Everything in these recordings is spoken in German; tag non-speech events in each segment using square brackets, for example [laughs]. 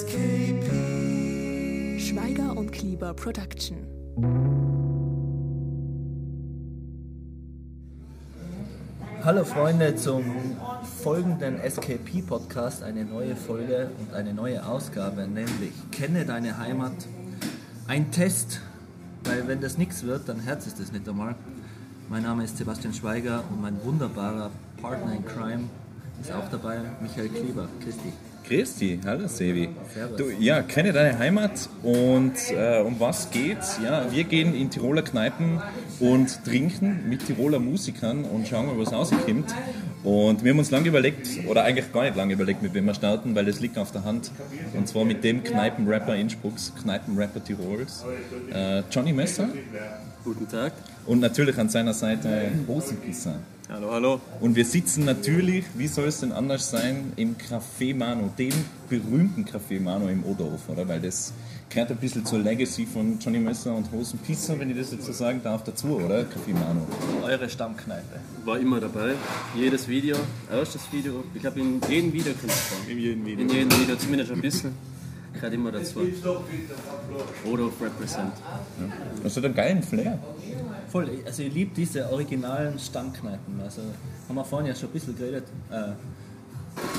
SKP. Schweiger und Klieber Production. Hallo Freunde zum folgenden SKP-Podcast, eine neue Folge und eine neue Ausgabe, nämlich Kenne deine Heimat. Ein Test, weil wenn das nichts wird, dann herz ist das nicht einmal. Mein Name ist Sebastian Schweiger und mein wunderbarer Partner in Crime ist auch dabei, Michael Kleber. Christi. Christi, hallo Sevi. Du, ja, kenne deine Heimat und äh, um was geht's? Ja, wir gehen in Tiroler Kneipen und trinken mit Tiroler Musikern und schauen mal, was rauskommt. Und wir haben uns lange überlegt, oder eigentlich gar nicht lange überlegt, mit wem wir starten, weil das liegt auf der Hand. Und zwar mit dem Kneipenrapper Innsbrucks, Kneipenrapper Tirols, äh, Johnny Messer. Guten Tag. Und natürlich an seiner Seite Hosenpisser. Hallo, hallo. Und wir sitzen natürlich, wie soll es denn anders sein, im Café Mano, dem berühmten Café Mano im Oderhof, oder? Weil das gehört ein bisschen zur Legacy von Johnny Messer und Hosen Pizza, wenn ich das jetzt so sagen darf, dazu, oder? Café Mano. Eure Stammkneipe. War immer dabei. Jedes Video, erstes Video. Ich glaube, in jedem Video fahren. In jedem Video. In jedem Video, zumindest ein bisschen. Gehört immer dazu. Oder auf Represent. Das hat einen geilen Flair. Voll, also ich liebe diese originalen Stammkneipen. Also haben wir vorhin ja schon ein bisschen geredet. Äh,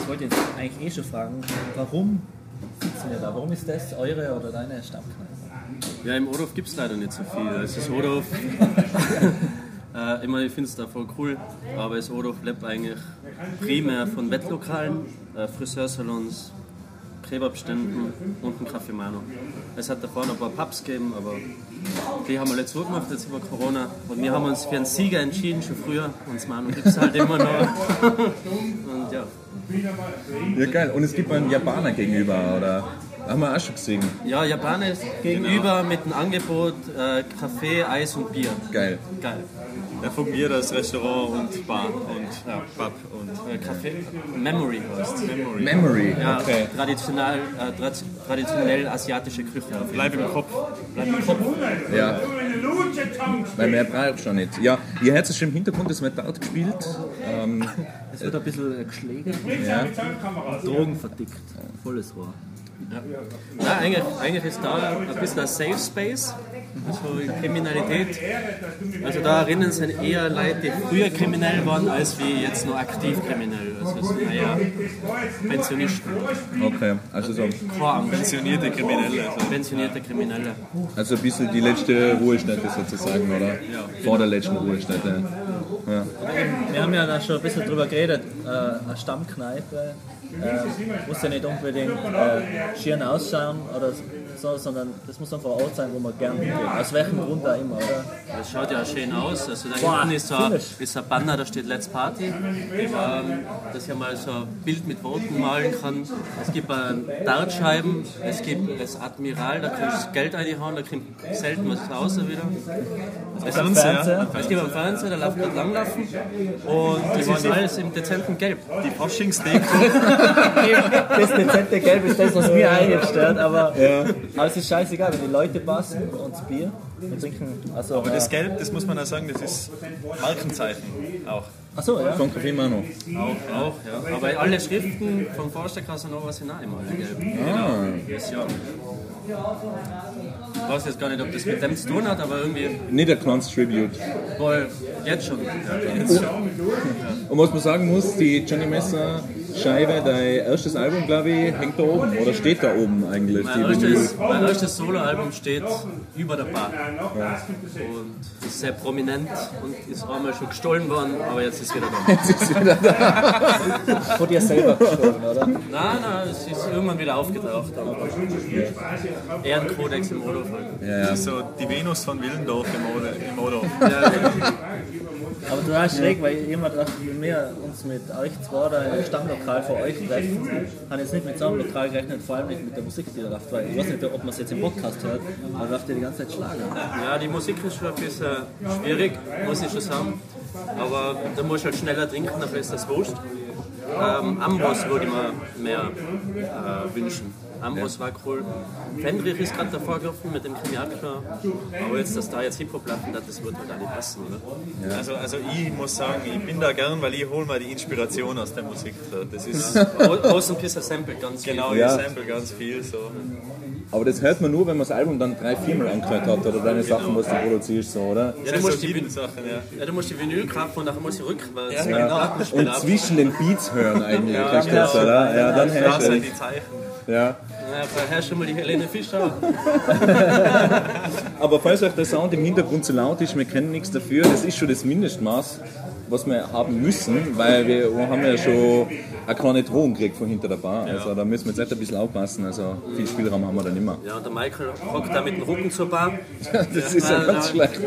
ich wollte jetzt eigentlich eh schon fragen, warum sitzen wir da? Warum ist das eure oder deine Stammkneipe? Ja, im Odorf gibt es leider nicht so viel. Es ist Odorf. [laughs] äh, ich meine, ich finde es da voll cool, aber das Odorf lebt eigentlich primär von Wettlokalen, äh, Friseursalons, Kebabständen und ein Café Mano. Es hat davor noch ein paar Pubs gegeben, aber die haben wir jetzt zugemacht, jetzt über Corona. Und wir haben uns für einen Sieger entschieden, schon früher. Und das Mano gibt es halt immer noch. [laughs] und ja. Ja, geil. Und es gibt einen Japaner gegenüber, oder? Haben wir auch schon gesehen. Ja, Japaner ist gegenüber mit einem Angebot äh, Kaffee, Eis und Bier. Geil. Geil. Er fungiert als Restaurant und Bar und ja, Pub und Äh, Kaffee Memory heißt Memory. Memory, Ja, okay. traditionell, äh, tra traditionell asiatische Küche. Bleib im Kopf. Bleib im Kopf. Ja. Weil mehr braucht schon nicht. Ja, ihr hört es schon im Hintergrund, es wird dort gespielt. Ähm, [laughs] Es wird ein bisschen geschlägert ja. Drogen verdickt. Volles Rohr. Ja, eigentlich, eigentlich ist da ein bisschen ein Safe Space. Also Kriminalität. Also da erinnern sich eher Leute, die früher kriminell waren, als wie jetzt noch aktiv kriminell. Also es sind eher Pensionisten, Okay, also so. Pensionierte Kriminelle. Also. pensionierte Kriminelle. Also ein bisschen die letzte Ruhestätte sozusagen, oder? Vor der letzten Ruhestätte. Ja. Wir haben ja da schon ein bisschen drüber geredet. Äh, eine Stammkneipe äh, muss ja nicht unbedingt äh, schön ausschauen oder so, sondern das muss einfach ein Ort sein, wo man gerne Aus welchem Grund auch immer, oder? Das schaut ja schön aus. Also da Boah, hinten ist so, ein, ist ein Banner, da steht Let's Party. Ähm, dass ich mal so ein Bild mit Worten malen kann. Es gibt ähm, Dartscheiben, es gibt das Admiral, da kannst du Geld reinhauen, da kommt selten was raus wieder. Es, Fernseher. es gibt einen Fernseher, da läuft gerade langlaufen und die waren alles im dezenten Gelb. Die Faschingsdeko. [laughs] Das dezente Gelb ist das, was mir eigentlich stört, aber, aber es ist scheißegal, wenn die Leute passen und Bier und trinken. Also, Aber das äh, Gelb, das muss man auch sagen, das ist Markenzeichen auch. Achso, ja. Von Café Mano. Auch, auch, ja. Aber alle Schriften von Forster Casanova sind auch immer alle gelb. Ah, Das Jahr. Ich weiß jetzt gar nicht, ob das mit dem zu tun hat, aber irgendwie nicht der Knons Tribute. voll jetzt schon. Und was man sagen muss, die Johnny Messer Scheibe, dein erstes Album, glaube ich, hängt da oben oder steht da oben eigentlich. Mein erstes, mein erstes Soloalbum steht über der Bar. Und ist sehr prominent und ist einmal schon gestohlen worden, aber jetzt ist es wieder da. Jetzt ist wieder da. Von dir selber gestohlen, oder? Nein, nein, es ist irgendwann wieder aufgetaucht. Ehrenkodex im Odorf halt. Ja, ja. So die Venus von Willendorf im. Im Oder. Ja, Aber total schräg, weil ich immer dachte, wenn wir uns mit euch zwei da im Stammlokal für euch treffen, haben jetzt nicht mit so Lokal gerechnet, vor allem nicht mit der Musik, die da läuft. Weil ich weiß nicht, ob man es jetzt im Podcast hört, aber läuft ja die ganze Zeit Schlager. Ja, die Musik ist schon ein bisschen schwierig, muss ich schon sagen. Aber da muss ich halt schneller trinken, dann ist das wurscht. Ähm, Amboss würde ich mir mehr äh, wünschen. Ambros war cool. Fendrich ist gerade davor gelaufen mit dem Krimiakler. Aber jetzt, dass da jetzt Hip-Hop laufen, das wird halt auch nicht passen, oder? Also, also ich muss sagen, ich bin da gern, weil ich hole mal die Inspiration aus der Musik. Das ist [laughs] Außen Pisser Sample ganz viel. genau, Ja. ich sample ganz viel. So. Aber das hört man nur, wenn man das Album dann drei, viermal angehört hat oder deine Sachen, was du produzierst, so, oder? Ja, du Das musst die, Hidden Sachen, ja. ja, du musst die Vinyl kaufen und nachher musst du rückwärts. Ja, genau. Plattenspieler Und zwischen den Beats hören eigentlich, Ja, genau. oder? Ja, dann Da herrscht sind es. die Zeichen. Ja. Ja, vorher schon mal die Helene Fischer. [laughs] Aber falls euch der Sound im Hintergrund zu laut ist, wir kennen nichts dafür, das ist schon das Mindestmaß, was wir haben müssen, weil wir haben ja schon eine kleine Drohung gekriegt von hinter der Bar. Also da müssen wir jetzt echt ein bisschen aufpassen, also viel Spielraum haben wir dann immer. Ja, und der Michael hockt da mit dem Rücken zur Bar. [laughs] Das ist ja ganz schlecht.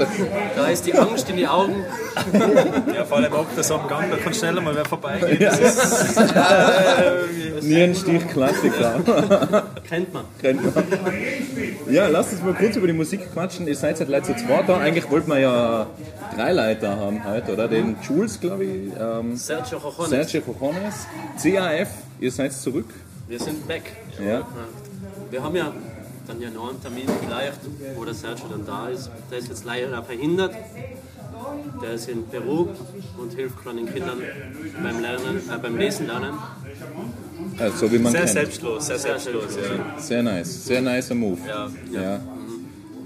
Da ist die Angst in die Augen. Ja, vor allem ab das am Gang, da kann schneller mal wer vorbeigehen. Nierenstich [laughs] Klassiker. Kennt man. Kennt man. Ja, lasst uns mal kurz über die Musik quatschen. Ihr seid seit Leute zu zweit da. Eigentlich wollten wir ja drei Leute haben heute, oder? Den Jules, glaube ich, ähm, Sergio Jojones. Sergio Cojones, CAF, ihr seid zurück. Wir sind back. Ja. Wir haben ja dann ja noch einen Termin vielleicht, wo der Sergio dann da ist. Der ist jetzt leider verhindert. Der ist in Peru und hilft kleinen Kindern beim Lernen, äh, beim Lesen lernen. Also, wie man Sehr kennt. selbstlos, sehr selbstlos. Ja. Sehr nice, sehr nicer Move. Ja. Ja.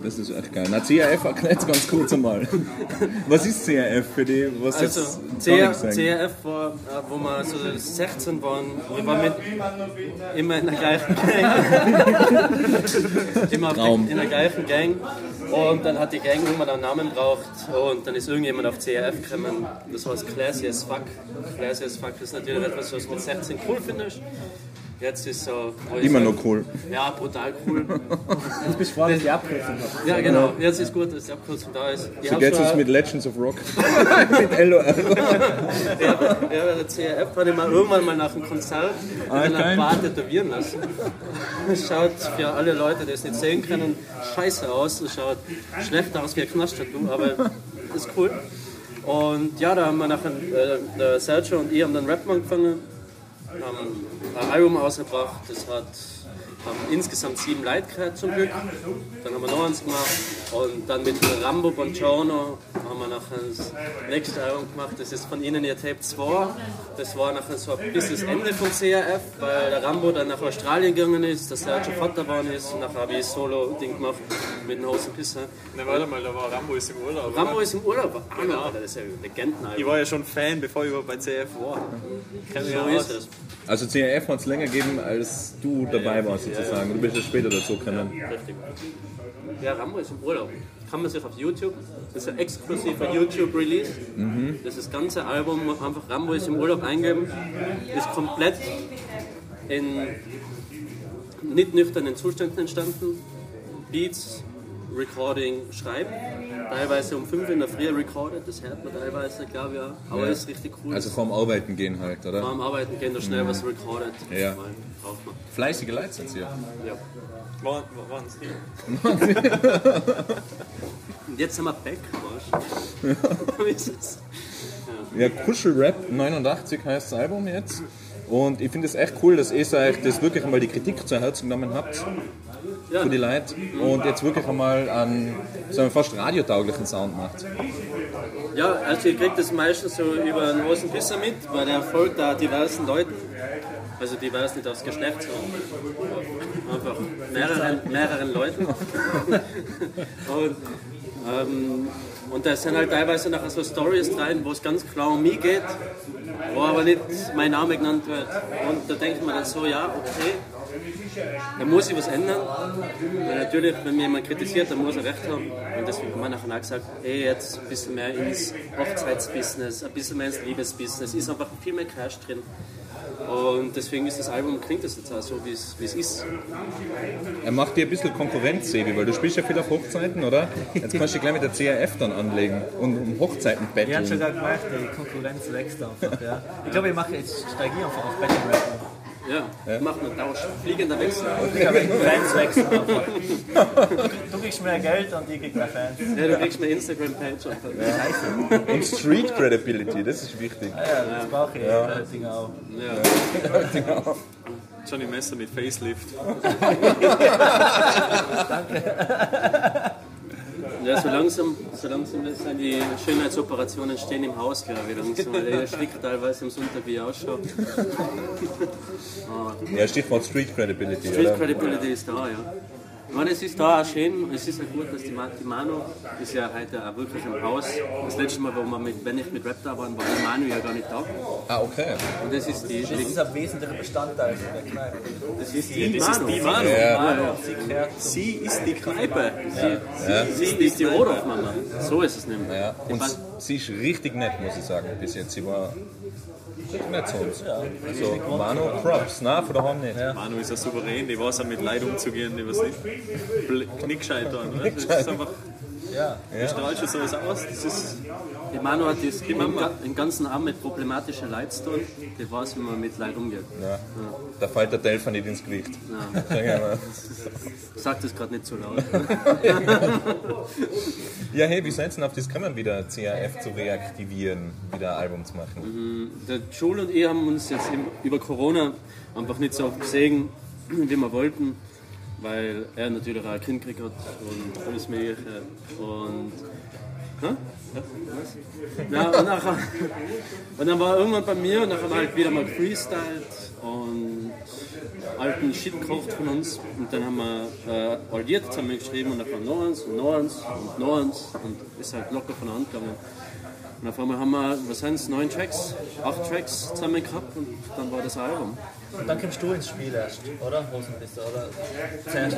Das ist echt geil. Na, CAF [laughs] erklärt ganz kurz einmal. Was ist CAF für die, was Also jetzt CR? CRF war, äh, wo wir so 16 waren, wir waren mit, immer in der gleichen Gang. immer Traum. in der gleichen Gang. Und dann hat die Gang irgendwann einen Namen braucht und dann ist irgendjemand auf CRF gekommen. Das heißt Classy as Fuck. Classy as Fuck ist natürlich etwas, was du mit 16 cool findest. Jetzt ist so. Immer noch cool. Ja, brutal cool. [laughs] Jetzt bist du froh, dass die Abkürzung hast. Ja, genau. Jetzt ist gut, dass die Abkürzung da ist. Ich So geht's uns mit Legends of Rock. mit [laughs] LOR. Ja, ja, der CRF hat mal irgendwann mal nach dem Konzert in Ah, einer. Bar tätowieren lassen. Es schaut für alle Leute, die es nicht sehen können, scheiße aus. Es schaut schlechter aus wie ein Knast-Tattoo, aber ist cool. Und ja, da haben wir nachher, äh, der Sergio und ich haben dann Rap angefangen, haben ein Album ausgebracht, das hat haben insgesamt sieben Leute gehört zum Glück. Dann haben wir noch eins gemacht und dann mit Rambo Bongiorno haben wir nachher das nächste Album gemacht. Das ist von ihnen ihr Tape 2. Das war nachher so ein bisschen das Ende von CRF, weil der Rambo dann nach Australien gegangen ist, der Sergio Vater geworden ist und nachher habe ich ein Solo-Ding gemacht mit den Hosen Pisser. Ne, warte mal, da war Rambo ist im Urlaub. oder? Rambo ist im Urlaub. Ah, genau. Alter, das ist ja ein Legendenalbum. Ich war ja schon Fan, bevor ich überhaupt bei CF war. Ich kenn mich So ja ist es. Also CAF hat es länger gegeben, als du dabei warst sozusagen. Du bist ja später dazu gekommen. Richtig. Ja, Rambo ist im Urlaub. Kann man sich auf YouTube, das ist ein exklusiver YouTube-Release. Das ist das ganze Album, einfach Rambo ist im Urlaub eingeben, ist komplett in nicht nüchternen Zuständen entstanden. Beats, Recording, Schreiben. Teilweise um 5 in der Früh recorded, das hört man teilweise, glaube ich auch. Aber Ja. ist richtig cool. Also vorm Arbeiten gehen halt, oder? Beim Arbeiten gehen da schnell was recorded. Ja. Braucht man. Fleißige Leute sind sie. Ja. War, war, waren's die? [laughs] Und jetzt sind wir back, weißt du? [laughs] Wie ist das? Ja, Kuschelrap 89 heißt das Album jetzt. Und ich finde es echt cool, dass ihr euch das wirklich einmal die Kritik zu Herzen genommen habt Ja, für die Leute und jetzt wirklich einmal einen so einen fast radiotauglichen Sound macht. ja, also ihr kriegt das meistens so über einen großen Pisser mit, weil der folgt da diversen Leuten. Also divers nicht aufs Geschlecht, sondern einfach mehreren, mehreren Leuten. [laughs] Und, ähm, und da sind halt teilweise nachher so Stories rein, wo es ganz klar um mich geht, wo aber nicht mein Name genannt wird. Und da denkt man dann so, ja, okay, da muss ich was ändern. Weil natürlich, wenn mir jemand kritisiert, dann muss er recht haben. Und deswegen haben wir nachher auch gesagt, hey, jetzt ein bisschen mehr ins Hochzeitsbusiness, ein bisschen mehr ins Liebesbusiness, ist einfach viel mehr Cash drin. Und deswegen ist das Album, klingt das jetzt auch so, wie es ist. Er macht dir ein bisschen Konkurrenz, Sebi, weil du spielst ja viel auf Hochzeiten, oder? Jetzt kannst du dich gleich mit der CRF dann anlegen und um Hochzeiten Wir haben schon betteln. gerade gemerkt, die Konkurrenz wächst einfach. Ja. Ich glaube, ich mache jetzt, steige ich einfach auf Battle Rap. Ja, macht einen Tausch. Fliegender Wechsel. Ich habe Fans wechseln einfach. Du kriegst mehr Geld und ich krieg mehr Fans. Ja, du kriegst eine Instagram-Page. Scheiße. Und Street Credibility, das ist wichtig. Ja, das brauche ich. Ja. Ding auch. Ja. Johnny Messer mit Facelift. [laughs] Ja, so langsam, so langsam sind die Schönheitsoperationen stehen im Haus, glaube ich. Langsam, weil der Stick teilweise am Sonntag wie ausschaut. [laughs] Ja, Stichwort Street Credibility, Street oder? Credibility ist da, ja. Ich meine, es ist da auch schön, es ist ja gut, dass die, Ma- die Manu ist ja heute auch wirklich im Haus. Das letzte Mal, wo wir mit, wenn ich mit Rap da waren, war die Manu ja gar nicht da. Ah, okay. Und das ist die, Das ist ein wesentlicher Bestandteil von der Kneipe. das ist die, Das ist Manu. die Manu. Ja. Sie gehört Sie ist die Kneipe. Sie, sie ist die Rodolf-Mama. So ist es nämlich. Ja, und sie ist richtig nett, muss ich sagen, bis jetzt. Sie war nett zu uns. Also, Manu, Props, na, von daheim nicht. Manu ist ja souverän, die weiß auch mit Leid umzugehen, die was nicht bl- knickscheit tun. Oder? Das ist einfach, ja. die strahlt schon sowas aus. Das ist, Die Manu hat das den, Mama. den ganzen Abend mit problematischen Leuten zu tun. Die weiß, wie man mit Leuten umgeht. Ja. Da fällt der Delfer nicht ins Gewicht. Ja. [laughs] Sag das gerade nicht so laut. [laughs] Ja, hey, wie seid ihr denn auf das gekommen, wieder CAF zu reaktivieren, wieder ein Album zu machen? Der Joel und ich haben uns jetzt im- über Corona einfach nicht so oft gesehen, wie wir wollten, weil er natürlich auch ein Kind gekriegt hat und alles Mögliche. Und. Hä? Ja, und, nachher, und dann war er irgendwann bei mir und dann haben wir halt wieder mal freestylt und alten Shit gekocht von uns. Und dann haben wir äh, all Lied zusammen geschrieben und dann kam noch eins und noch eins und noch eins und ist halt locker von der Hand gegangen. Und auf einmal haben wir, was sind es, neun Tracks, acht Tracks zusammen gehabt und dann war das Album. Und dann kommst du ins Spiel erst, oder? Hosenbisser, oder? Zuerst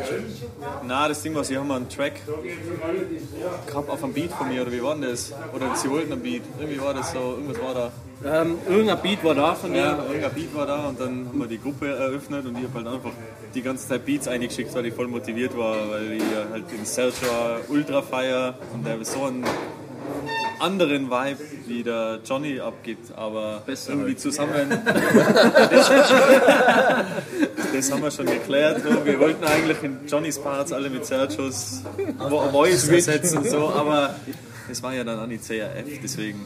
na, das Ding war, sie haben einen Track gehabt auf einem Beat von mir, oder wie war denn das? Oder sie wollten einen Beat. Irgendwie war das so, irgendwas war da. Ähm, irgendein Beat war da von mir. Ja, irgendein Beat war da und dann haben wir die Gruppe eröffnet und ich habe halt einfach die ganze Zeit Beats eingeschickt, weil ich voll motiviert war, weil ich halt den Seltra ultra feier und der so einen anderen Vibe wie der Johnny abgibt, aber Besser irgendwie halt. zusammen. [laughs] das haben wir schon geklärt. So. Wir wollten eigentlich in Johnnys Parts alle mit Sergios Vo- Voice ersetzen, so, aber es war ja dann auch nicht CRF, deswegen.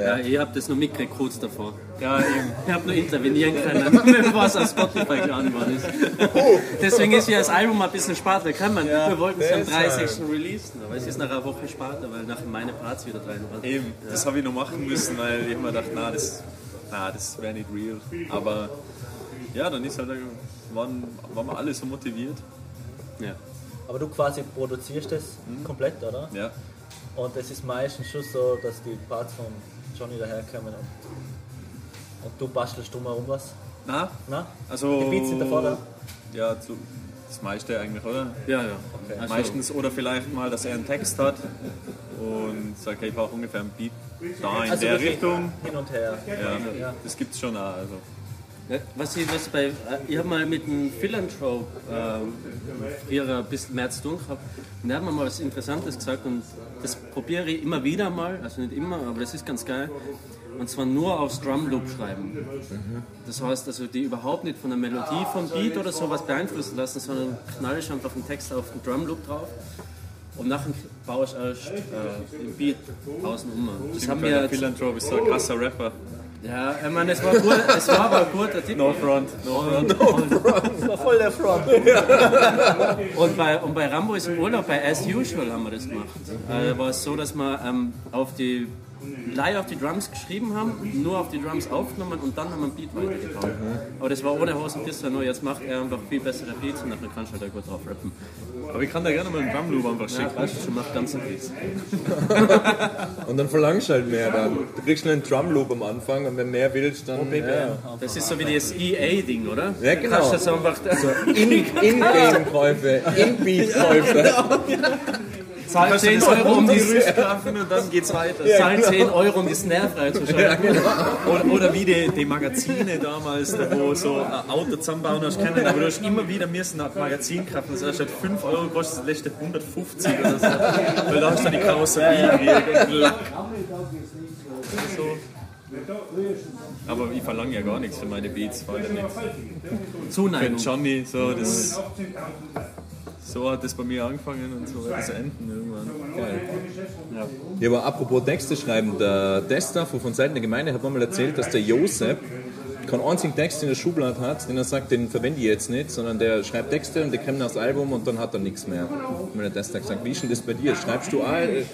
Ja, ich hab das noch mitgekriegt kurz davor. Ja, eben. Ich hab nur intervenieren können, [laughs] bevor es auf Spotify geladen worden ist. Deswegen ist ja das Album ein bisschen später gekommen. Wir wollten es am 30. releasen, aber es ist nach einer Woche später, weil nach meine Parts wieder drin waren. Eben, das habe ich noch machen müssen, weil ich immer dachte, na, das, na, das wäre nicht real. Aber ja, dann ist halt, waren, waren wir alle so motiviert. Ja. Aber du quasi produzierst das komplett, oder? Ja. Und es ist meistens schon so, dass die Parts von Johnny daherkommen und, und du bastelst drumherum was. Na, Na? also. Die Beats sind davor da? Ja, zu, das meiste eigentlich, oder? Ja, ja. Also, Meistens, oder vielleicht mal, dass er einen Text hat und sagt, hey, ich brauche ungefähr einen Beat da in Also der wirklich Richtung. Hin und her. Ja, das gibt's schon auch. Also. Ja, Was ich, was bei, äh, ich habe mal mit einem Philanthrope ähm, früher ein bisschen mehr zu tun gehabt und der hat mir mal was Interessantes gesagt und das probiere ich immer wieder mal, also nicht immer, aber das ist ganz geil. Und zwar nur aufs Drumloop schreiben. Das heißt also, die überhaupt nicht von der Melodie vom Beat oder sowas beeinflussen lassen, sondern knall ich einfach einen Text auf den Drumloop drauf und nachher baue ich erst äh, den Beat außen um. Das haben wir Philanthrop ist so ein krasser Rapper. Ja, ich meine, es war, gut, es war aber ein guter Tipp. No front, no front. Das war voll der Front. [laughs] Und bei, und bei Rambo ist im Urlaub, bei As Usual haben wir das gemacht. Äh, war es so, dass wir ähm, auf die live auf die Drums geschrieben haben, nur auf die Drums aufgenommen und dann haben wir einen Beat weitergebaut. Aber das war ohne Hosenpisser, nur jetzt macht er einfach viel bessere Beats und dann kannst du halt auch gut drauf rappen. Aber ich kann da gerne mal einen Drumloop einfach Ja, schicken. weißt du, schon macht ganze Beats. [laughs] Und dann verlangst du halt mehr dann. Du kriegst schnell einen Drumloop am Anfang und wenn mehr willst, dann. Ja, Das ist so wie das EA-Ding, oder? Ja, genau. Du kannst das einfach In- In-Game-Käufe, In-Beat-Käufe. [laughs] zahl 10 Euro, um die Rüstgrafen und dann geht's weiter. zahl 10 Euro, um die Snare freizuschalten. [laughs] Oder, oder wie die, die Magazine damals, da wo so ein Auto zusammenbauen hast können, aber du hast immer wieder müssen nach Magazin kaufen. Das heißt, statt 5 Euro kostet das letzte 150 oder so. Weil da hast du die Karosserie gekriegt und Lack. So. Aber ich verlange ja gar nichts für meine Beats, vor allem nicht. Für Zuneigung. Johnny, so, das, so hat das bei mir angefangen und so wird es enden irgendwann. Ja, aber apropos Texte schreiben, der Tester von Seiten der Gemeinde hat mal erzählt, dass der Josep keinen einzigen Text in der Schublade hat, den er sagt, den verwende ich jetzt nicht, sondern der schreibt Texte und die kommen aufs Album und dann hat er nichts mehr. Wenn er das sagt, wie ist denn das bei dir? Schreibst du auch äh,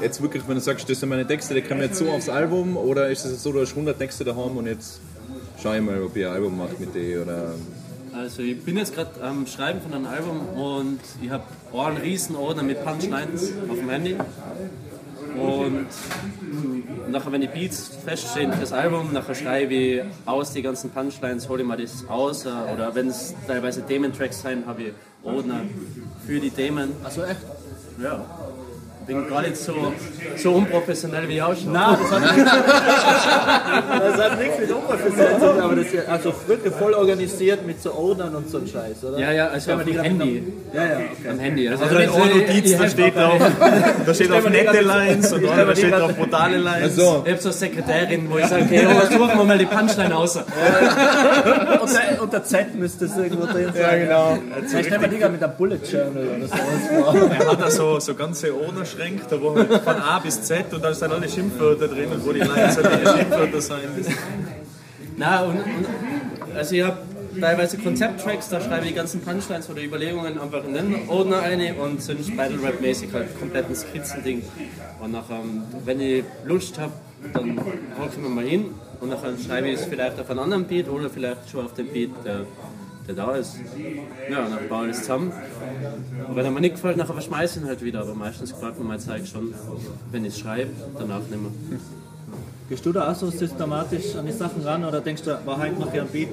jetzt wirklich, wenn du sagst, das sind meine Texte, die kommen jetzt so aufs Album oder ist es so, du hast 100 Texte daheim und jetzt schau ich mal, ob ich ein Album mache mit dir oder Also ich bin jetzt gerade am Schreiben von einem Album und ich habe einen riesen Ordner mit Punchlines auf dem Handy. Und nachher, wenn die Beats feststehen für das Album, nachher schreibe ich aus die ganzen Punchlines, hole ich mal das aus. äh, Oder wenn es teilweise Thementracks sind, habe ich Ordner für die Themen. Also echt? Ja. Bin gar nicht so, so unprofessionell wie ich ausschaue. Nein, das hat, das hat nichts mit Oberfläche zu tun, aber das ist also wirklich voll organisiert mit so Ordnern und so ein Scheiß, oder? Ja, ja, also auf dem Handy. Ja, ja, okay. Am Handy. Also, Also ein Ohrnotiz, da steht drauf, da steht auf nette Lines und da steht drauf brutale Lines. so. Ich habe so eine Sekretärin, wo ich sage, okay, oh, suchen wir mal die Punchline aus. Unter, unter Z müsste es irgendwo drin sein. Ja, genau. Vielleicht stellen wir die mit einem Bullet Journal oder sowas vor. [laughs] Er hat da so, so ganze Ordnerschränke, da wo halt von A bis Z und da sind alle Schimpfwörter drin und wo die die Schimpfwörter sein. Das- Na, und, und also ich habe teilweise Konzepttracks, da schreibe ich die ganzen Punchlines oder Überlegungen einfach in den Ordner ein und sonst Battle Rap mäßig halt komplett ein Skizzen-Ding. Und nachher, ähm, wenn ich Lust habe, dann hocke ich mir mal hin und nachher schreibe ich es vielleicht auf einen anderen Beat oder vielleicht schon auf den Beat, der, der da ist. Ja, und dann baue ich es zusammen. Und wenn er mir nicht gefällt, nachher verschmeiße ich ihn halt wieder. Aber meistens gefällt mir mein Zeug schon, wenn ich es schreibe, danach nicht mehr. Gehst du da auch so systematisch an die Sachen ran oder denkst du, war heute noch ein Beat,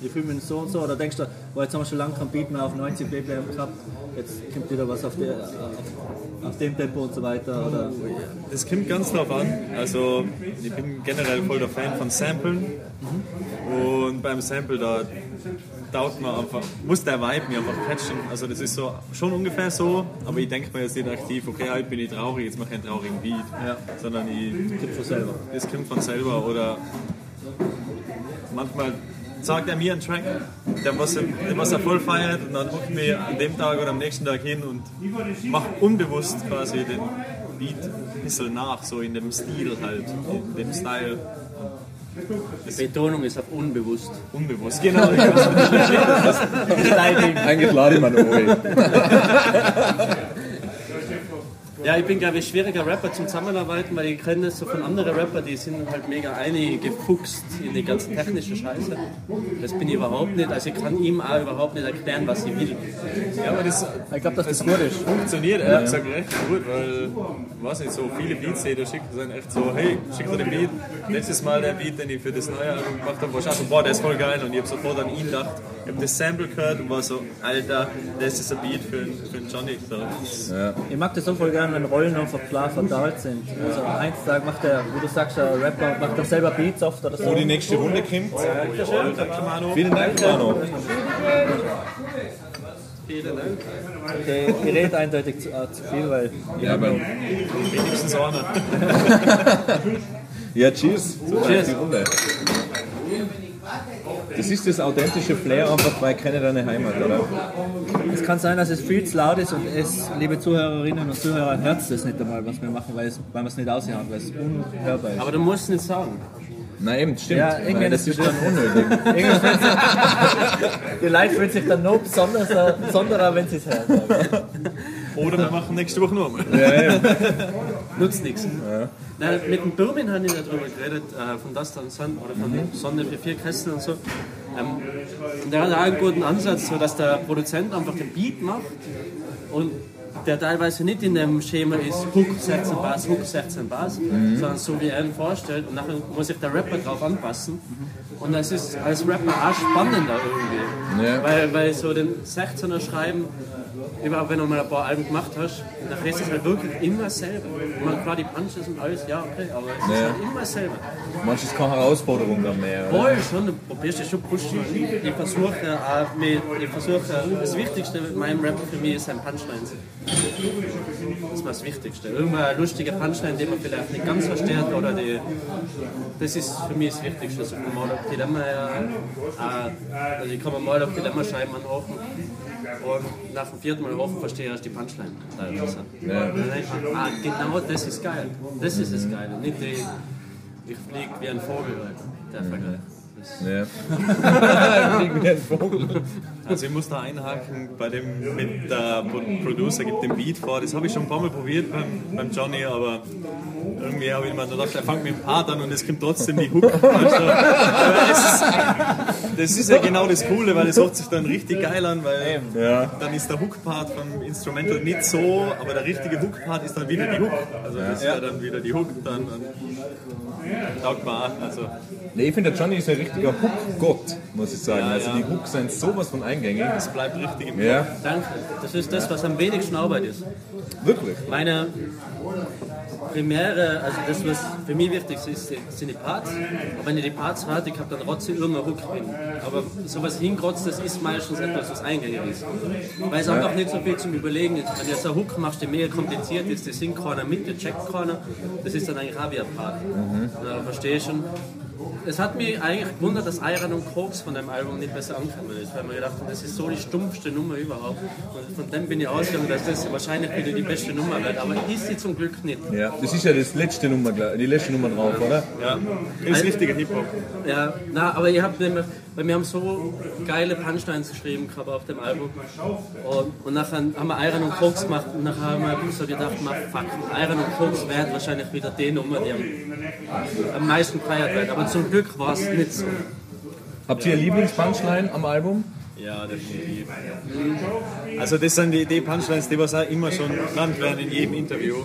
ich fühle mich so und so oder denkst du, boah, jetzt haben wir schon lange kein Beat mehr auf 90 BPM gehabt, jetzt kommt wieder was auf, der, auf, auf dem Tempo und so weiter oder Das kommt ganz drauf an. Also ich bin generell voll der Fan von Samplen. Und beim Sample da taugt man einfach, muss der Vibe mir einfach catchen. Also das ist so schon ungefähr so, aber ich denke mir jetzt nicht aktiv, okay, heute bin ich traurig, jetzt mache ich einen traurigen Beat. Sondern ich gibt von selber. das kommt von selber oder manchmal sagt er mir einen Track, der was er, der was er voll feiert und dann ruft mir an dem Tag oder am nächsten Tag hin und macht unbewusst quasi den Beat ein bisschen nach, so in dem Stil halt, in dem Style. Betonung ist auf unbewusst. Unbewusst, genau. [laughs] Lade ich meine Ohren. [laughs] Ja, ich bin, glaube ich, schwieriger Rapper zum Zusammenarbeiten, weil ich kenne das so von anderen Rappern, die sind halt mega eingefuchst in die ganze technische Scheiße. Das bin ich überhaupt nicht. Also ich kann ihm auch überhaupt nicht erklären, was ich will. Ja, aber das Ich glaube, das ist gut ist. funktioniert ehrlich gesagt recht gut, weil, weiß nicht, so viele Beats, die da schicken, sind echt so, hey, schick mir den Beat. Letztes Mal der Beat, den ich für das neue Album gemacht habe, war schon so, boah, der ist voll geil. Und ich habe sofort an ihn gedacht, ich habe das Sample gehört und war so, Alter, das ist ein Beat für, einen- für einen Johnny. So, das- Ich mag das so voll gerne, wenn Rollen einfach klar verteilt sind. Also eins Tag macht der, wie du sagst, der Rapper macht er selber Beats oft oder so. Wo die nächste Runde kommt. Danke, Manu. Vielen Dank, Manu. Okay, ich rede eindeutig zu, äh, zu viel, weil Ja, aber, Wenigstens einer. [laughs] ja, cheers. So cheers. Das ist das authentische Flair einfach bei Kenne deine Heimat, oder? es kann sein, dass es viel zu laut ist und es, liebe Zuhörerinnen und Zuhörer, hört das nicht einmal, was wir machen, weil, es, weil wir es nicht aushauen, weil es unhörbar ist. Aber du musst es nicht sagen. Nein, eben, stimmt. Ja, irgendwie Weil das ist dann unnötig. Irgendwann fühlt sich, [laughs] die Leute fühlen sich dann noch besonders, besonderer, wenn sie es hören. Oder wir machen nächste Woche noch einmal. Nutzt nichts. Nein, mit dem Birmin habe ich darüber geredet, äh, von Das dann Son oder von Sonne für vier Kästen und so. Ähm, und der hat auch einen guten Ansatz, so dass der Produzent einfach den Beat macht und der teilweise nicht in dem Schema ist Hook 16 Bass, Hook 16 Bass, sondern so wie er ihn vorstellt und nachher muss sich der Rapper darauf anpassen. Und das ist als Rapper auch spannender irgendwie. Ja. Weil, weil so den 16er schreiben, überhaupt wenn du mal ein paar Alben gemacht hast, dann ist es halt wirklich immer dasselbe. Ich meine, klar, die Punches und alles, ja, okay, aber es ist Ja. halt immer dasselbe. Manches keine Herausforderung dann mehr. Voll schon, du probierst dich schon pushen. Ich versuche, äh, mit, ich versuche, das Wichtigste mit meinem Rap für mich ist ein Punchlines. Das ist mal das Wichtigste. Irgendwann ein lustiger Punchline, den man vielleicht nicht ganz versteht, oder die, das ist für mich das Wichtigste. So kann man mal auf Dilemma, äh, also ich kann mir mal auf Dilemma-Scheiben anrufen und nach dem vierten Mal hoffen verstehe ich erst die Punchline. teilweise. Ja. Und dann ah, genau das ist geil. Das ist das Geile. Nicht die, ich fliege wie ein Vogel. Der Vergleich. Ja. [laughs] Also ich muss da einhaken bei dem mit der Pro Producer gibt den Beat vor. Das habe ich schon ein paar Mal probiert beim, beim Johnny, aber irgendwie habe ich mir gedacht, er fängt mit dem Part an und es kommt trotzdem die Hook. Also, ist, das ist ja genau das Coole, weil es hört sich dann richtig geil an, weil Ja. dann ist der Hook-Part vom Instrumental nicht so, aber der richtige Hook-Part ist dann wieder die Hook. Also das ist ja dann wieder die Hook dann. Und taugt mir auch. Also Nee, ich finde, der Johnny ist ein richtiger Hook-Gott, muss ich sagen. also die Hooks sind sowas von eingängig. es bleibt richtig im Ja, Danke. Das ist das, was am wenigsten Arbeit ist. wirklich. Meine primäre, also das, was für mich wichtig ist, sind die Parts. Und wenn ich die Parts fertig habe, dann rotze ich Hook hin. Aber sowas hingrotzt, das ist meistens etwas, was eingängig ist. Weil es einfach nicht so viel zum Überlegen ist. Wenn du jetzt einen Hook machst, der mehr kompliziert ist, der singt keiner mit, der checkt keiner, das ist dann eigentlich auch wie ein Part. Ja, verstehe ich schon. Es hat mich eigentlich gewundert, dass Iron und Koks von dem Album nicht besser angekommen ist, weil man gedacht hat, das ist so die stumpfste Nummer überhaupt. Und von dem bin ich ausgegangen, dass das wahrscheinlich wieder die beste Nummer wird. Aber ist sie zum Glück nicht. Ja, das ist ja das letzte Nummer, die letzte Nummer drauf, oder? Ja, ist richtiger Hip-Hop. Ja, na, aber ihr habt nämlich, weil wir haben so geile Punchlines geschrieben gehabt auf dem Album. Und, und nachher haben wir Iron und Koks gemacht und nachher haben wir so gedacht, ma, fuck, Iron und Koks werden wahrscheinlich wieder die Nummer, die am, am meisten gefeiert wird. Aber zum Glück war es nicht so. Habt ihr Lieblings-Punchline am Album? Ja, definitiv. Also das sind die, die Punchlines, die was auch immer schon genannt werden in jedem Interview.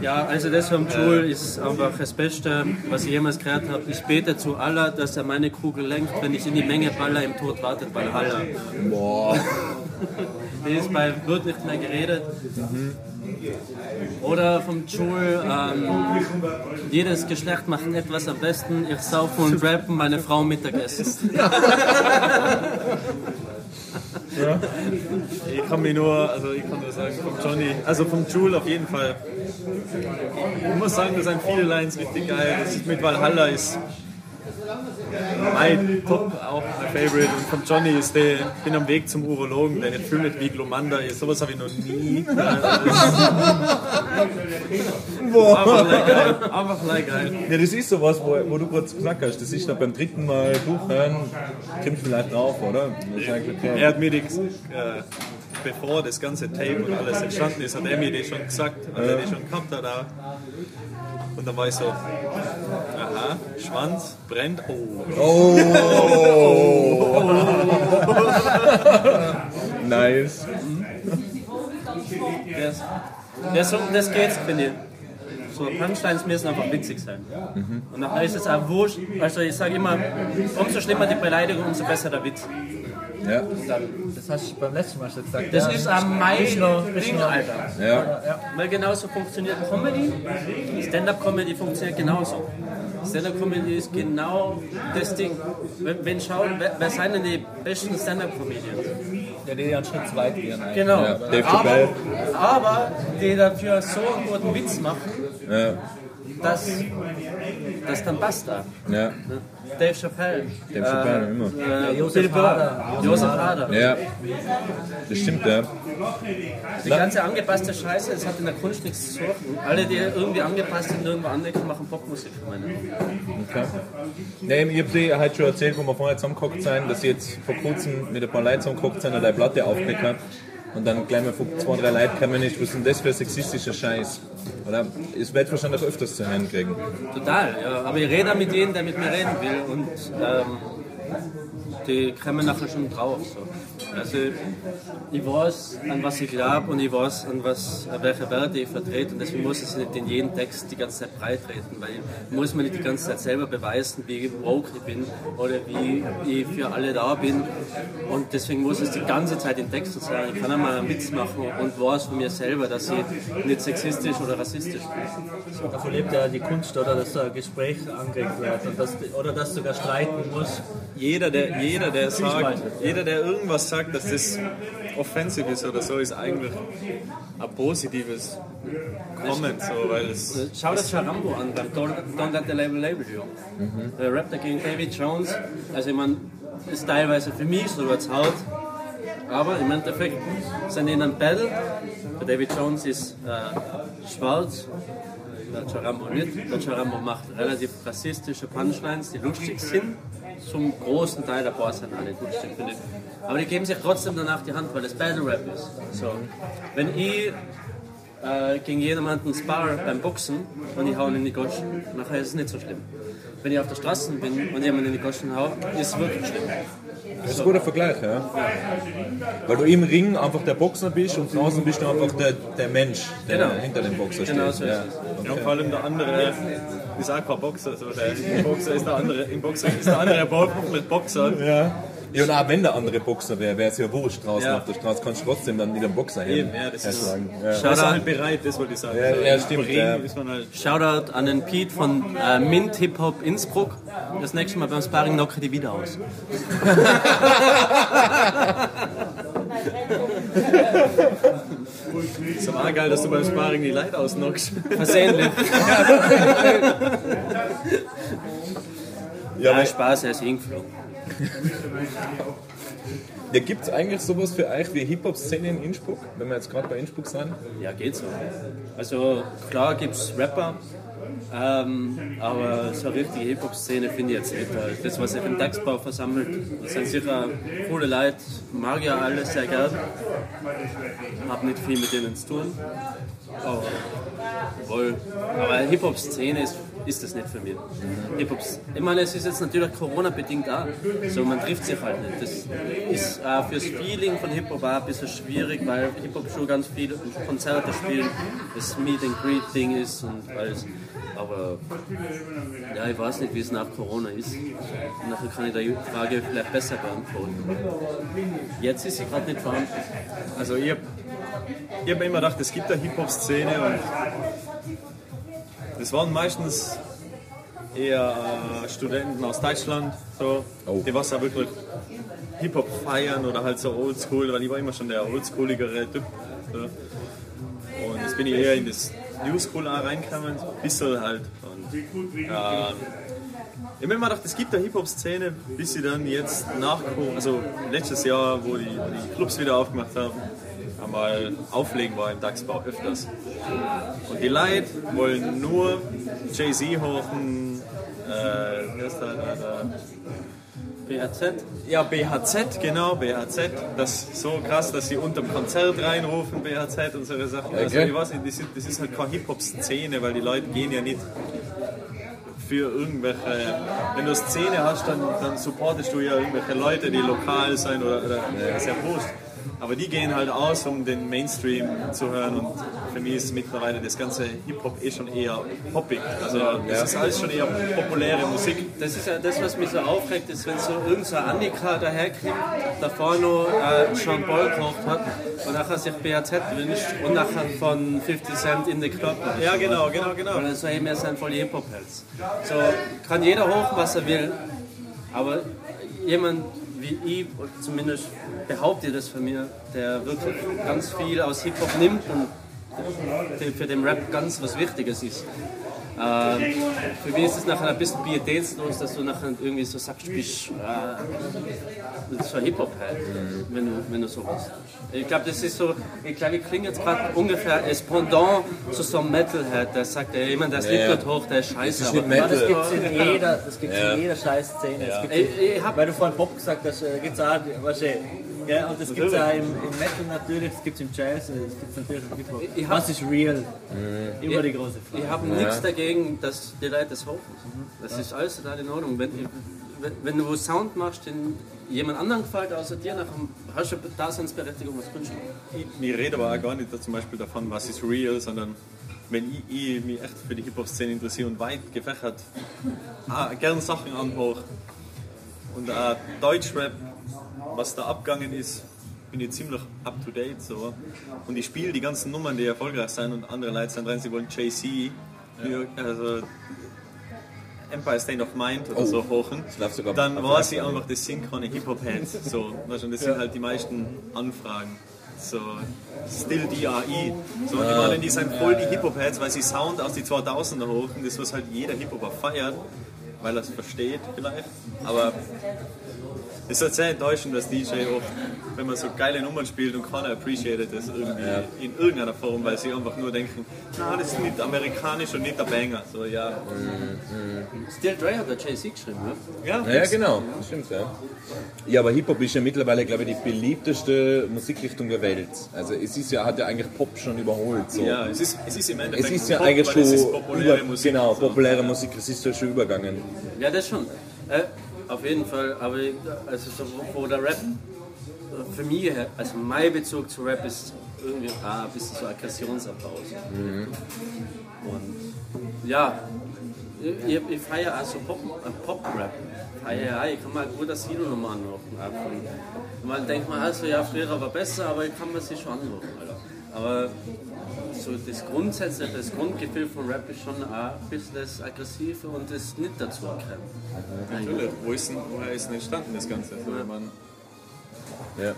Ja, also das vom Joel ist einfach das Beste, was ich jemals gehört habe. Ich bete zu Allah, dass er meine Kugel lenkt, wenn ich in die Menge baller, im Tod wartet Valhalla. Boah. [laughs] Die ist bei Wird nicht mehr geredet. Oder vom Joel, ähm, jedes Geschlecht macht etwas am besten. Ich saufe und rappen, meine Frau Mittagessen. Ich kann mich nur, also ich kann nur sagen, vom Johnny, also vom Jule auf jeden Fall. Ich muss sagen, da sind viele Lines richtig geil. Das ist mit Valhalla ist mein Top, auch mein Favorite. Und vom Johnny ist der, ich bin am Weg zum Urologen, der nicht fühlt wie Glomanda ist. Sowas habe ich noch nie. das ist Einfach like geil. Einfach geil. Ja, das ist sowas, wo, wo du kurz gesagt hast, das ist dann beim dritten Mal durchhören, kommt vielleicht drauf, oder? Das. Er hat mir die, äh, bevor das ganze Tape und alles entstanden ist, hat er mir das schon gesagt, als er die schon gehabt hat. Auch. Und dann war ich so, aha, Schwanz brennt, oh. [laughs] Nice. Das, das, so- das geht's, finde ich. So, Punchlines müssen einfach witzig sein. Und nachher ist es auch wurscht. Also ich sage immer, umso schlimmer die Beleidigung, umso besser der Witz. Ja, Das hast du beim letzten Mal schon gesagt. Das ja. ist am meisten Ding, Alter. ja. Weil genauso funktioniert Comedy. Stand-up-Comedy funktioniert genauso. Stand-up-Comedy ist genau das Ding. Wenn, wenn schauen, wer, wer sind denn die besten Stand-up-Comedians? Ja, die einen Schritt zu weit gehen. eigentlich. Genau. Ja. Aber, aber die dafür so einen guten Witz machen, Ja, dass das dann passt da. ja. Dave Chappelle. Dave Chappelle, immer. Äh, Josef Hader. Josef Hader. Ja, das stimmt, ja. Die ganze angepasste Scheiße, es hat in der Kunst nichts zu suchen. Alle, die irgendwie angepasst sind, irgendwo anecken, machen Popmusik. meine ich. Okay. Nee, ich habe dir halt schon erzählt, wo wir vorher zusammengeguckt sind, dass ich jetzt vor kurzem mit ein paar Leuten zusammengeguckt sind und eine Platte aufgedeckt habe. Und dann gleich mal von zwei, drei Leuten kommen nicht, was ist denn das für ein sexistischer Scheiß? Oder? Es wird wahrscheinlich öfters zu hören kriegen. Total, ja. Aber ich rede mit jedem, der mit mir reden will. Und ähm, die kommen nachher schon drauf. So. Also ich weiß, an was ich glaube und ich weiß, an was, an welche Werte ich vertrete. Und deswegen muss ich nicht in jedem Text die ganze Zeit breit treten, weil ich muss mir nicht die ganze Zeit selber beweisen, wie woke ich bin oder wie ich für alle da bin. Und deswegen muss es die ganze Zeit in Texten sein. Ich kann einmal einen Witz machen und weiß von mir selber, dass ich nicht sexistisch oder rassistisch bin. Davon lebt ja die Kunst, oder dass da ein Gespräch angeregt wird und dass, oder dass sogar streiten musst. Jeder, der, jeder, der sagt, jeder, der irgendwas sagt, dass das offensiv ist oder so, ist eigentlich ein positives Comment, so, weil es Schau das Charambo an beim Don't, Don't Let the Label Label You. Der rappt da gegen David Jones. Also ich meine, ist teilweise für mich so als Haut. Aber im Endeffekt sind in einem Battle. Der David Jones ist äh, schwarz, der Charambo nicht. Der Charambo macht relativ rassistische Punchlines, die lustig sind. Zum großen Teil, der paar sind alle gut, finde ich. Aber die geben sich trotzdem danach die Hand, weil es Battle Rap ist. So. Wenn ich äh, gegen jemanden spar beim Boxen und ich hau ihn in die Goschen, nachher ist es nicht so schlimm. Wenn ich auf der Straße bin und jemanden in die Goschen hau, ist es wirklich schlimm. Das ist ein guter Vergleich, ja. Weil du im Ring einfach der Boxer bist und draußen bist du einfach der, der Mensch, der Genau. hinter dem Boxer steht. Genau so ist ja. es. Ja, und vor allem der andere ist auch kein Boxer. So der im Boxer ist der andere, im Boxer ist der andere Bo- mit Boxer. Ja. ja, und auch wenn der andere Boxer wäre, wäre es ja wurscht draußen Ja. auf der Straße, kannst du trotzdem dann wieder Boxer her Eben, ja, das ist-. Ja. Er halt bereit, das wollte ich sagen. Ja, So, ja, im stimmt, ja. halt Shoutout an den Pete von äh, Mint Hip Hop Innsbruck. Das nächste Mal beim Sparring knocke ich die wieder aus. [laughs] [laughs] ist aber auch geil, dass du beim Sparring die Leute ausnockst. Versehentlich. Ja, Ja, Spaß, er ist hingeflogen. ja, gibt es eigentlich sowas für euch wie Hip-Hop-Szene in Innsbruck, wenn wir jetzt gerade bei Innsbruck sind? Ja, geht so. Also klar gibt es Rapper, ähm, aber so eine richtige Hip-Hop-Szene finde ich jetzt nicht. Das, was sich im Dachsbau versammelt, das sind sicher coole Leute, mag ja alle sehr gern. Hab nicht viel mit denen zu tun. Aber, wohl. aber Hip-Hop-Szene ist, ist das nicht für mich. Hip-Hop, ich meine, es ist jetzt natürlich Corona-bedingt auch. So, man trifft sich halt nicht. Das ist äh, fürs Feeling von Hip-Hop auch ein bisschen schwierig, weil Hip-Hop schon ganz viele Konzerte spielen, das Meet and Greet Ding ist und alles. Aber ja, ich weiß nicht, wie es nach Corona ist. Und nachher kann ich die Frage vielleicht besser beantworten. Jetzt ist sie gerade nicht vorhanden. Also ich habe hab immer gedacht, es gibt eine Hip-Hop-Szene und das waren meistens eher äh, Studenten aus Deutschland, so, Oh. die was auch wirklich Hip-Hop feiern oder halt so oldschool, weil ich war immer schon der oldschooligere Typ. So. Und jetzt bin ich eher in das New School auch reingekommen, so ein bisschen halt. Und, ähm, ich mir immer gedacht, es gibt eine Hip-Hop-Szene, bis sie dann jetzt nach also letztes Jahr, wo die, die Clubs wieder aufgemacht haben, einmal auflegen war im Dachsbau öfters. Und die Leute wollen nur Jay-Z hochen, äh, der, der, BRZ? ja, BHZ, genau, BHZ. Das ist so krass, dass sie unterm Konzert reinrufen, BHZ und solche Sachen. Also, ich weiß nicht, das ist, das ist halt keine Hip-Hop-Szene, weil die Leute gehen ja nicht für irgendwelche. Wenn du eine Szene hast, dann, dann supportest du ja irgendwelche Leute, die lokal sind oder, oder sehr wurscht. Aber die gehen halt aus, um den Mainstream zu hören und für mich ist mittlerweile das ganze Hip-Hop eh schon eher poppig. Also das ist alles schon eher populäre Musik. Das ist ja das, was mich so aufregt, ist, wenn so irgend so ein Annika daherkommt, davor noch äh, Sean Paul gekauft hat und nachher sich BAZ wünscht und nachher von 50 Cent in the Club. Ja, genau, genau, genau. Weil so, hey, wir sind voll die Hip-Hop-Helds. So, kann jeder hoch, was er will, aber jemand wie ich, zumindest behaupte das von mir, der wirklich ganz viel aus Hip-Hop nimmt und für den Rap ganz was Wichtiges ist. Ähm, für mich ist es nachher ein bisschen pietätslos, dass du nachher irgendwie so sagst, du bist äh, so Hip-Hop halt, wenn, du, wenn du so bist. Ich glaube, das ist so, ich glaube, ich klinge jetzt gerade ungefähr als Pendant zu so einem Metalhead, der sagt, ey, jemand, der Slipknot hoch, der ist scheiße. ist nicht aber- Metal. Das gibt es in jeder, das gibt's in jeder. Es Ich, ich hab, weil du vorhin Pop gesagt hast, äh, gibt es auch, weißt du, ja, und das gibt es auch im, im Metal natürlich, das gibt es im Jazz, äh, das gibt es natürlich im Hip-Hop. Ich Was ist real? Immer die große Frage. ich habe nichts dagegen, dass die Leute das hoffen. Das ist alles total in Ordnung. Wenn, wenn, wenn du Sound machst, den jemand anderen gefällt, außer dir, nachher hast du eine Daseinsberechtigung als Künstler. ich, mir rede aber auch gar nicht da zum Beispiel davon, was ist real, sondern wenn ich, ich mich echt für die Hip-Hop-Szene interessiere und weit gefächert ah, gern Sachen anhoch und auch Deutschrap, was da abgegangen ist, bin ich ziemlich up to date so. Und ich spiele die ganzen Nummern, die erfolgreich sind und andere Leute sind drin, sie wollen JC, also Empire State of Mind oder so hochen, dann war sie einfach das synchrone Hip-Hop-Heads. So, weißt du, und das sind halt die meisten Anfragen. So, Still DRI. So, und die, meinen, die sind voll die Hip-Hop-Heads, weil sie Sound aus die 2000er hochen, das was halt jeder Hip-Hopper feiert, weil er es versteht vielleicht. Aber ist halt sehr enttäuschend, dass DJ oft wenn man so geile Nummern spielt und keiner appreciated das irgendwie in irgendeiner Form, weil sie einfach nur denken, na, das ist nicht amerikanisch und nicht der Banger. So, ja, Still Dre hat der Jay-Z geschrieben, ne? ja, Ja, genau, das stimmt, ja. Ja, aber Hip-Hop ist ja mittlerweile, glaube ich, die beliebteste Musikrichtung der Welt. Also es ist ja, hat ja eigentlich Pop schon überholt. So. ja es, ist, es ist im Endeffekt Es ist ja Pop, eigentlich schon es ist populäre über, Musik. genau, so. populäre Musik, es ist ja schon übergangen. Ja, das schon. Äh, auf jeden Fall, aber also so, wo der Rap für mich, also mein Bezug zu Rap ist irgendwie ah, ein bisschen so Aggressionsapplaus. Und ja, ich, ich, feiere auch so Pop, Pop-Rap. Feier, ja, ich kann mal gut das Silo nochmal anrufen. Man denkt man, also ja, früher war besser, aber ich kann man sich schon anrufen, Alter. Aber so das Grundsätzliche, das Grundgefühl von Rap ist schon auch ein bisschen das Aggressive und das nicht dazu erkennen. Natürlich, wo ist denn, woher ist denn entstanden das Ganze? So, ich mein, Ja.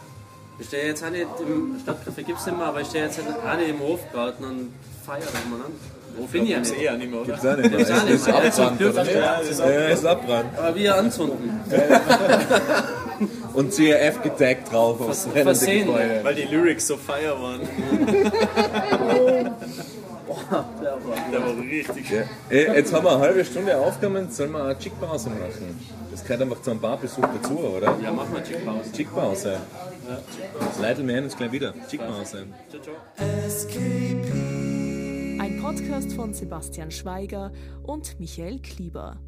Ich stehe jetzt auch nicht im Stadtcafé, gibt es nicht mehr, aber ich stehe jetzt auch nicht im Hofgarten und feiere mal an. Wo bin ich ja nicht? eh auch nicht mehr, oder? Gibt's auch nicht mehr. Gibt's auch nicht mehr. ist Abbrannt, oder? Ja, ist Ja, ist Abbrannt. Aber wir anzünden. Und CRF getaggt drauf aufs versehen. Weil die Lyrics so fire waren. [laughs] Der war richtig. Ja. Ey, Jetzt haben wir eine halbe Stunde aufgenommen, sollen wir eine Chick-Pause machen? Das gehört einfach zu einem Barbesuch dazu, oder? Ja, machen wir Chick-Pause. Chick-Pause. Das Leitl, wir hören uns gleich wieder. Chick-Pause. Ciao, ciao. Ein Podcast von Sebastian Schweiger und Michael Klieber.